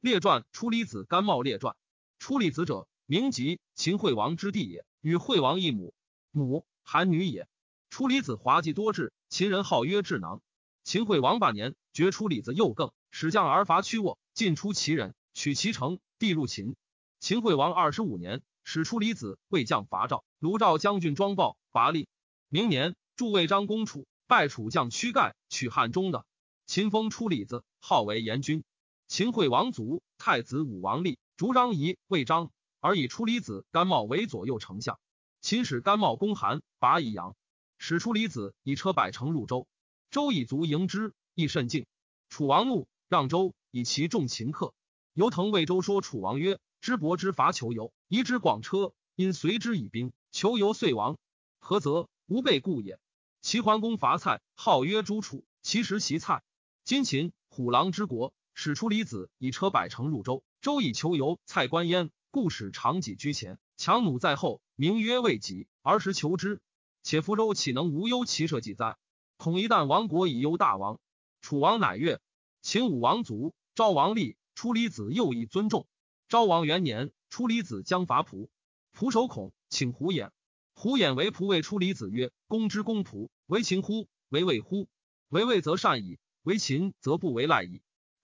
列传出离子甘茂列传出离子者，名籍秦惠王之弟也，与惠王一母，母韩女也。出离子滑稽多智，秦人号曰智囊。秦惠王八年，决出李子右更，使将而伐屈沃，尽出其人，取其城，地入秦。秦惠王二十五年，使出离子为将伐赵，卢赵将军庄豹伐立。明年，助魏章攻楚，败楚将屈盖，取汉中的。秦封出李子，号为严君。秦惠王卒，太子武王立，逐张仪、魏章，而以出离子甘茂为左右丞相。秦使甘茂攻韩，拔宜阳。使出离子以车百乘入周，周以卒迎之，亦甚敬。楚王怒，让周以其众秦客。尤腾魏周说楚王曰：“知伯之伐求游，夷之广车，因随之以兵，求游遂亡。何则？无备故也。”齐桓公伐蔡，号曰诸楚，其实其蔡。今秦虎狼之国，使出离子以车百乘入周，周以求游，蔡观焉，故使长戟居前，强弩在后，名曰未己，而时求之。且福州岂能无忧骑射计哉？恐一旦亡国以忧大王。楚王乃悦。秦武王卒，昭王立，出离子又以尊重。昭王元年，出离子将伐蒲，蒲守恐，请胡衍。胡衍为蒲谓出离子曰：“公之公仆，为秦乎？为魏乎？为魏则善矣，为秦则不为赖矣。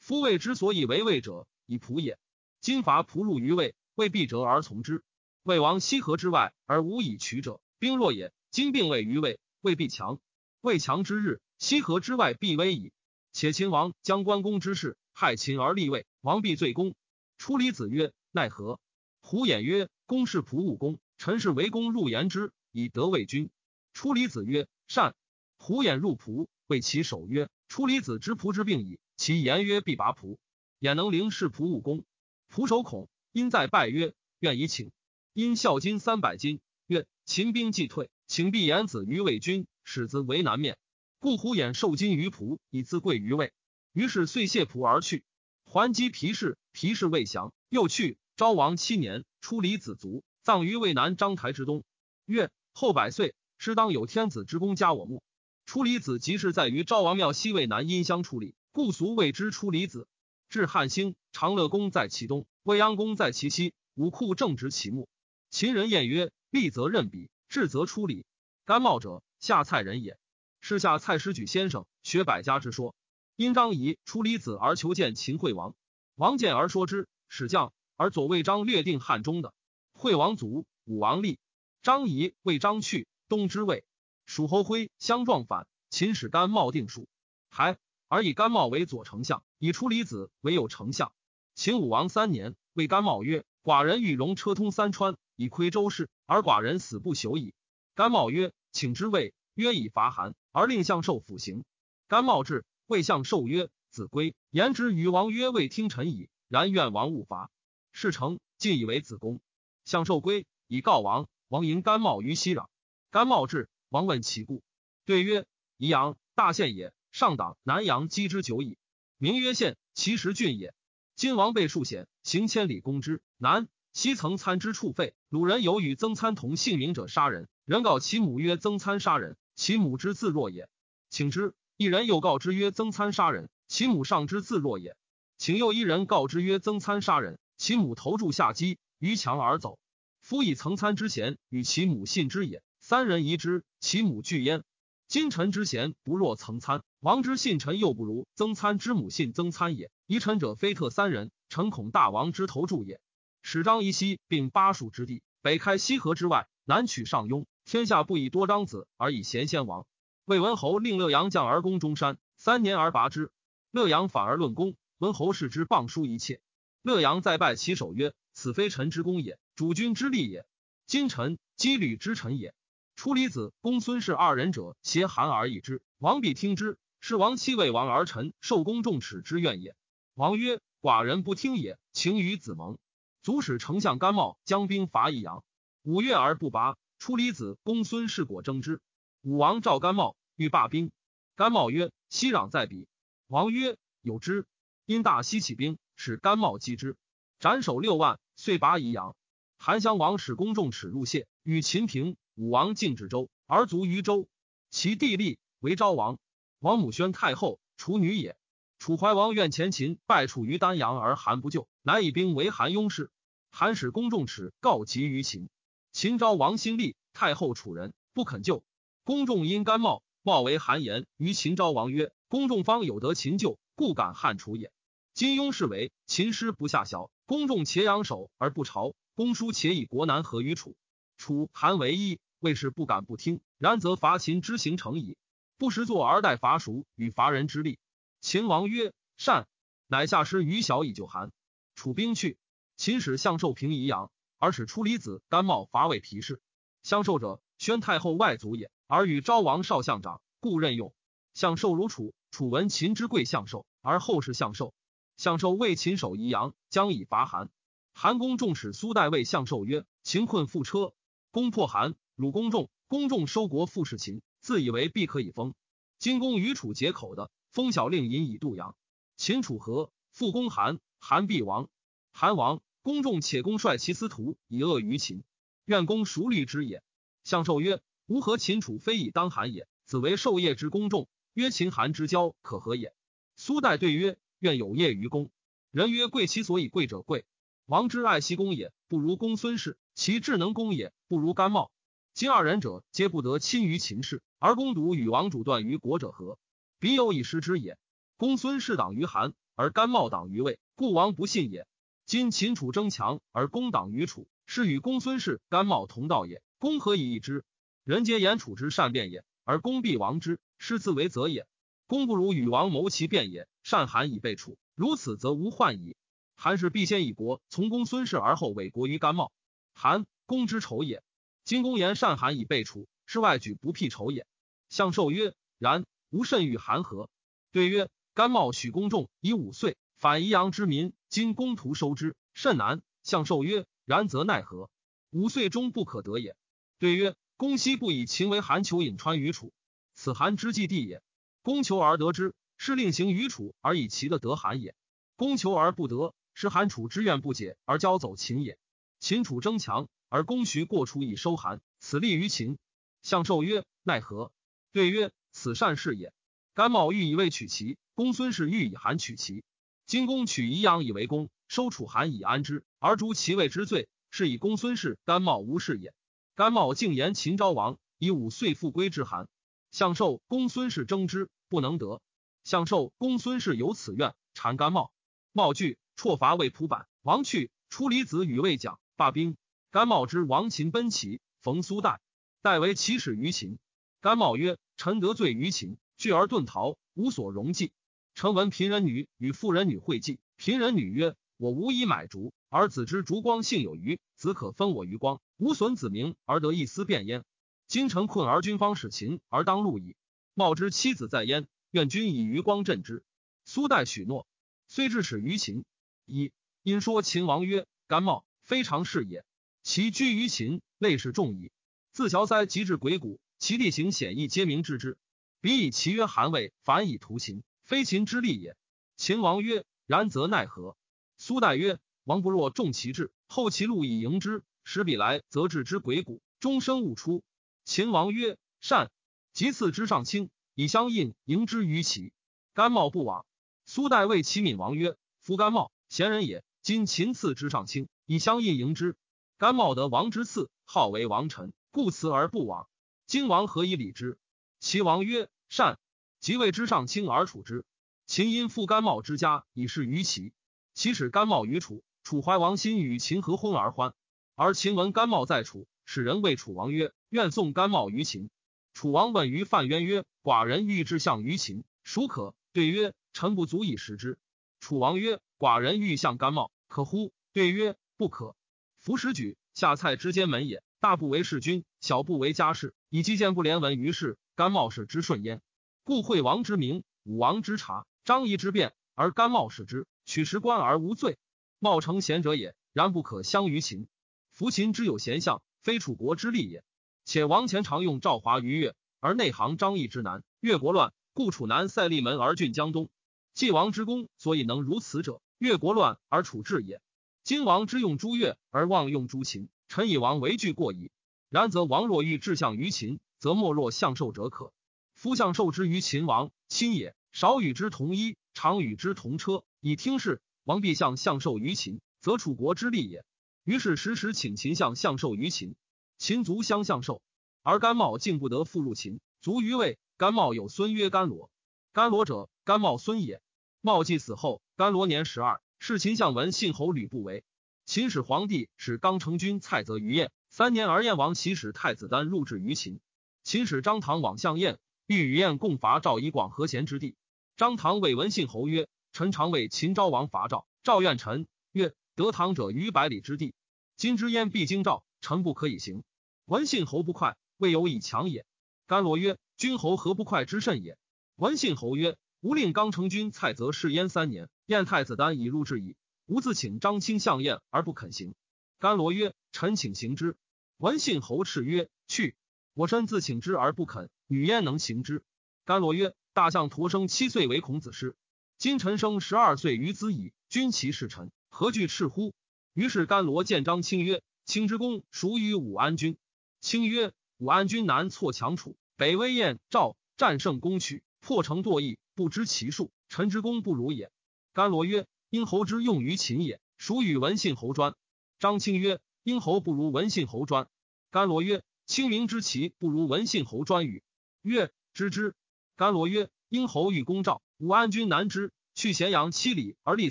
夫魏之所以为魏者，以仆也。今伐仆入于魏，魏必折而从之。魏王西河之外而无以取者，兵弱也。”今并位于魏，未必强。魏强之日，西河之外必危矣。且秦王将关公之事，害秦而立魏，王必罪公。出离子曰：“奈何？”胡衍曰：“公是仆务公，臣是为公入言之，以得魏君。”出离子曰：“善。”胡衍入仆，谓其首曰：“出离子之仆之病矣。”其言曰：“必拔仆。”焉能凌是仆务公。仆守恐，因在拜曰：“愿以请。”因孝金三百金，曰：“秦兵既退。”请必言子于魏君，使子为南面。故胡衍受金于仆，以自贵于魏。于是遂谢仆而去。还击皮氏，皮氏未降，又去。昭王七年，出离子卒，葬于渭南章台之东。曰：后百岁，师当有天子之功加我墓。出离子即是在于昭王庙西渭南阴乡处理，故俗谓之出离子。至汉兴，长乐宫在其东，未央宫在其西，武库正直其目。秦人谚曰：立则任笔。至则出礼，甘茂者下蔡人也。是下蔡师举先生学百家之说，因张仪出离子而求见秦惠王。王见而说之，使将而左卫章略定汉中的。惠王卒，武王立。张仪为张去，东之魏。蜀侯徽相撞反，秦使甘茂定蜀，还而以甘茂为左丞相，以出离子为右丞相。秦武王三年，谓甘茂曰：“寡人欲容车通三川。”以窥周氏，而寡人死不朽矣。甘茂曰：“请之谓。”曰：“以伐韩，而令相受辅刑。”甘茂至，谓相受曰：“子归。”言之于王曰：“未听臣矣。然愿王勿伐。”事成，晋以为子公。相受归，以告王。王迎甘茂于西壤。甘茂至，王问其故，对曰：“宜阳大县也，上党南阳积之久矣。名曰县，其实郡也。今王被数险，行千里攻之，南。”西曾参之处废，鲁人有与曾参同姓名者杀人，人告其母曰：“曾参杀人。”其母之自若也，请之。一人又告之曰：“曾参杀人。”其母上之自若也，请又一人告之曰：“曾参杀人。”其母投柱下击于墙而走。夫以曾参之贤与其母信之也，三人疑之，其母惧焉。今臣之贤不若曾参，王之信臣又不如曾参之母信曾参也。疑臣者非特三人，臣恐大王之投柱也。使张仪西并巴蜀之地，北开西河之外，南取上庸。天下不以多张子而以贤先王。魏文侯令乐阳将而攻中山，三年而拔之。乐阳反而论功，文侯视之谤书一切。乐阳再拜其首曰：“此非臣之功也，主君之力也。今臣羁旅之臣也。”出离子公孙氏二人者，挟韩而议之，王必听之。是王妻为王而臣受公众耻之怨也。王曰：“寡人不听也，情与子盟。”卒使丞相甘茂将兵伐益阳，五月而不拔。出离子公孙氏果争之。武王召甘茂，欲罢兵。甘茂曰：“息壤在彼。”王曰：“有之。”因大西起兵，使甘茂击之，斩首六万，遂拔宜阳。韩襄王使公众耻入谢，与秦平。武王进至周，而卒于周。其地利为昭王。王母宣太后，楚女也。楚怀王愿前秦败楚于丹阳，而韩不救，乃以兵为韩雍氏。韩使公仲齿告急于秦，秦昭王新立太后楚人，不肯救。公仲因甘茂，茂为韩言于秦昭王曰：“公仲方有得秦救，故敢汉楚也。”今雍氏为秦师不下小，公仲且仰首而不朝。公叔且以国难合于楚，楚韩为一，魏氏不敢不听。然则伐秦之行成矣，不识作而待伐蜀与伐人之力。秦王曰：“善。”乃下师于小以救韩。楚兵去，秦使向寿平宜阳，而使出离子甘茂伐魏皮氏。相寿者，宣太后外族也，而与昭王少相长，故任用。相寿如楚，楚闻秦之贵相寿，而后世相寿。相寿为秦守宜阳，将以伐韩。韩公重使苏代谓相寿曰：“秦困覆车，攻破韩，鲁公众。公众收国复事秦，自以为必可以封。今公与楚结口的，封小令尹以度阳。秦楚和，复攻韩，韩必亡。韩王，公众且公率其司徒以恶于秦，愿公熟虑之也。”相寿曰：“吾何秦楚非以当韩也？子为授业之公众，曰秦韩之交可何也？”苏代对曰：“愿有业于公。人曰：贵其所以贵者贵。”王之爱惜公也，不如公孙氏；其智能公也，不如甘茂。今二人者，皆不得亲于秦氏，而公独与王主断于国者何？彼有以失之也。公孙氏党于韩，而甘茂党于魏，故王不信也。今秦楚争强，而公党于楚，是与公孙氏、甘茂同道也。公何以易之？人皆言楚之善变也，而公必亡之，失自为则也。公不如与王谋其变也，善韩以备楚，如此则无患矣。韩氏必先以国从公孙氏而后委国于甘茂。韩公之仇也。今公言善韩以备楚，是外举不辟仇也。相寿曰：然。吾甚与韩和。对曰：甘茂许公众以五岁，反宜阳之民，今公徒收之，甚难。相寿曰：然则奈何？五岁终不可得也。对曰：公昔不以秦为韩求颍川于楚，此韩之计地也。公求而得之，是令行于楚而以其的得韩也。公求而不得。是韩楚之怨不解而交走秦也。秦楚争强，而公徐过楚以收韩，此利于秦。相寿曰：奈何？对曰：此善事也。甘茂欲以魏取齐，公孙氏欲以韩取齐。今公取宜阳以为公，收楚韩以安之，而诛其魏之罪，是以公孙氏、甘茂无事也。甘茂竟言秦昭王以五岁复归之韩。相寿、公孙氏争之，不能得。相寿、公孙氏有此愿，谗甘茂。茂惧。辍伐魏蒲坂，王去，出离子与魏讲罢兵。甘茂之王秦奔齐，逢苏代，代为起使于秦。甘茂曰：“臣得罪于秦，惧而遁逃，无所容计。臣闻贫人女与妇人女会计，贫人女曰：‘我无以买竹，而子之烛光幸有余，子可分我余光，无损子名而得一丝便焉。今臣困而君方使秦，而当戮矣。茂之妻子在焉，愿君以余光振之。’苏代许诺，虽至使于秦。”一因说秦王曰：“甘茂非常是也，其居于秦，类是众矣。自乔塞及至鬼谷，其地形险易，皆明知之。彼以其曰韩魏，反以图秦，非秦之利也。”秦王曰：“然则奈何？”苏代曰：“王不若重其志，后其路以迎之，使彼来，则置之鬼谷，终身勿出。”秦王曰：“善。”即赐之上卿，以相印迎之于齐。甘茂不往。苏代谓齐闵王曰：“夫甘茂。”贤人也。今秦赐之上卿，以相印迎之。甘茂得王之赐，号为王臣，故辞而不往。今王何以礼之？齐王曰：“善。”即位之上卿而处之。秦因复甘茂之家，以示于齐。齐使甘茂于楚，楚怀王心与秦合婚而欢。而秦闻甘茂在楚，使人谓楚王曰：“愿送甘茂于秦。”楚王问于范渊曰：“寡人欲之相于秦，孰可？”对曰：“臣不足以食之。”楚王曰：“寡人欲向甘茂，可乎？”对曰：“不可。夫使举下蔡之间门也，大不为弑君，小不为家事，以击见不连闻于世。甘茂是之顺焉。故惠王之名，武王之察，张仪之变，而甘茂使之，取时官而无罪。茂成贤者也，然不可相于秦。夫秦之有贤相，非楚国之利也。且王前常用赵华于越，而内行张仪之难。越国乱，故楚南塞利门而郡江东。”晋王之功，所以能如此者，越国乱而处治也。今王之用诸越而忘用诸秦，臣以王为惧过矣。然则王若欲志向于秦，则莫若相受者可。夫相受之于秦王亲也，少与之同衣，常与之同车，以听事。王必向相授于秦，则楚国之利也。于是时时请秦相相授于秦，秦卒相相授。而甘茂竟不得复入秦，卒于魏。甘茂有孙曰甘罗，甘罗者，甘茂孙也。茂既死后，甘罗年十二，是秦相闻信侯吕不韦。秦始皇帝使刚成君蔡泽于燕，三年而燕王其使太子丹入至于秦。秦使张唐往向燕，欲与燕共伐赵，以广和贤之地。张唐谓文信侯曰：“臣常为秦昭王伐赵，赵怨臣。曰：得唐者于百里之地，今之燕必经赵，臣不可以行。文信侯不快，未有以强也。”甘罗曰。君侯何不快之甚也？文信侯曰：“吾令刚成君蔡泽弑燕三年，燕太子丹已入至矣。吾自请张卿相燕而不肯行。”甘罗曰：“臣请行之。”文信侯叱曰：“去！我身自请之而不肯，女焉能行之？”甘罗曰：“大象驼生七岁为孔子师，今臣生十二岁于兹矣。君其是臣，何惧赤乎？”于是甘罗见张卿曰：“卿之功属于武安君。”卿曰：“武安君南挫强楚。”北威燕赵，战胜攻取，破城堕邑，不知其数。臣之功不如也。甘罗曰：“殷侯之用于秦也，孰与文信侯专？”张卿曰：“殷侯不如文信侯专。”甘罗曰：“清明之齐不如文信侯专与？”曰：“知之。”甘罗曰：“殷侯欲攻赵，武安君难之，去咸阳七里而立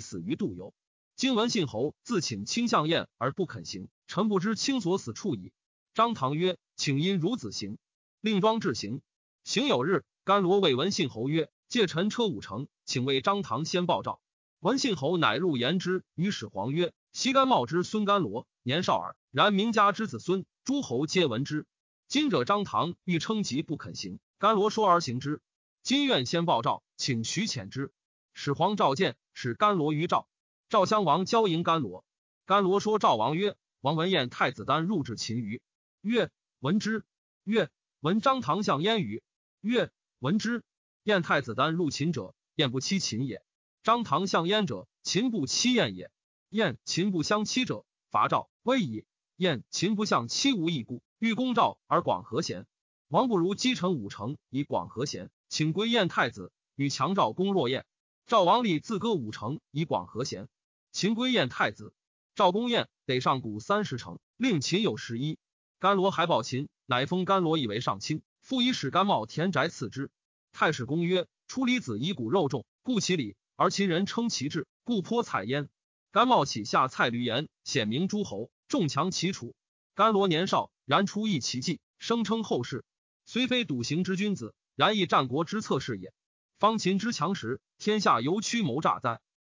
死于杜游。今文信侯自请卿相燕而不肯行，臣不知卿所死处矣。”张唐曰：“请因孺子行。”令庄至行，行有日，甘罗谓文信侯曰：“借臣车五乘，请为张唐先报诏。”文信侯乃入言之，与始皇曰：“昔甘茂之孙甘罗年少耳，然名家之子孙，诸侯皆闻之。今者张唐欲称疾，不肯行。甘罗说而行之。今愿先报赵，请徐遣之。”始皇召见，使甘罗于赵。赵襄王交迎甘罗。甘罗说赵王曰：“王闻燕太子丹入至秦于。”曰：“闻之。”曰。闻张唐相燕语，曰：“闻之。燕太子丹入秦者，燕不欺秦也；张唐相燕者，秦不欺燕也。燕秦不相欺者，伐赵危矣。燕秦不相欺，无异故，欲攻赵而广和贤。王不如击城五城以广和贤，请归燕太子，与强赵攻若燕。赵王立自割五城以广和贤，秦归燕太子。赵攻燕，得上谷三十城，令秦有十一。甘罗还报秦。”乃封甘罗以为上卿，复以使甘茂田宅赐之。太史公曰：出离子以骨肉重，故其礼；而秦人称其志，故颇采焉。甘茂起下蔡闾言，显明诸侯，众强其楚。甘罗年少，然出一奇计，声称后世。虽非笃行之君子，然亦战国之策士也。方秦之强时，天下尤趋谋诈哉？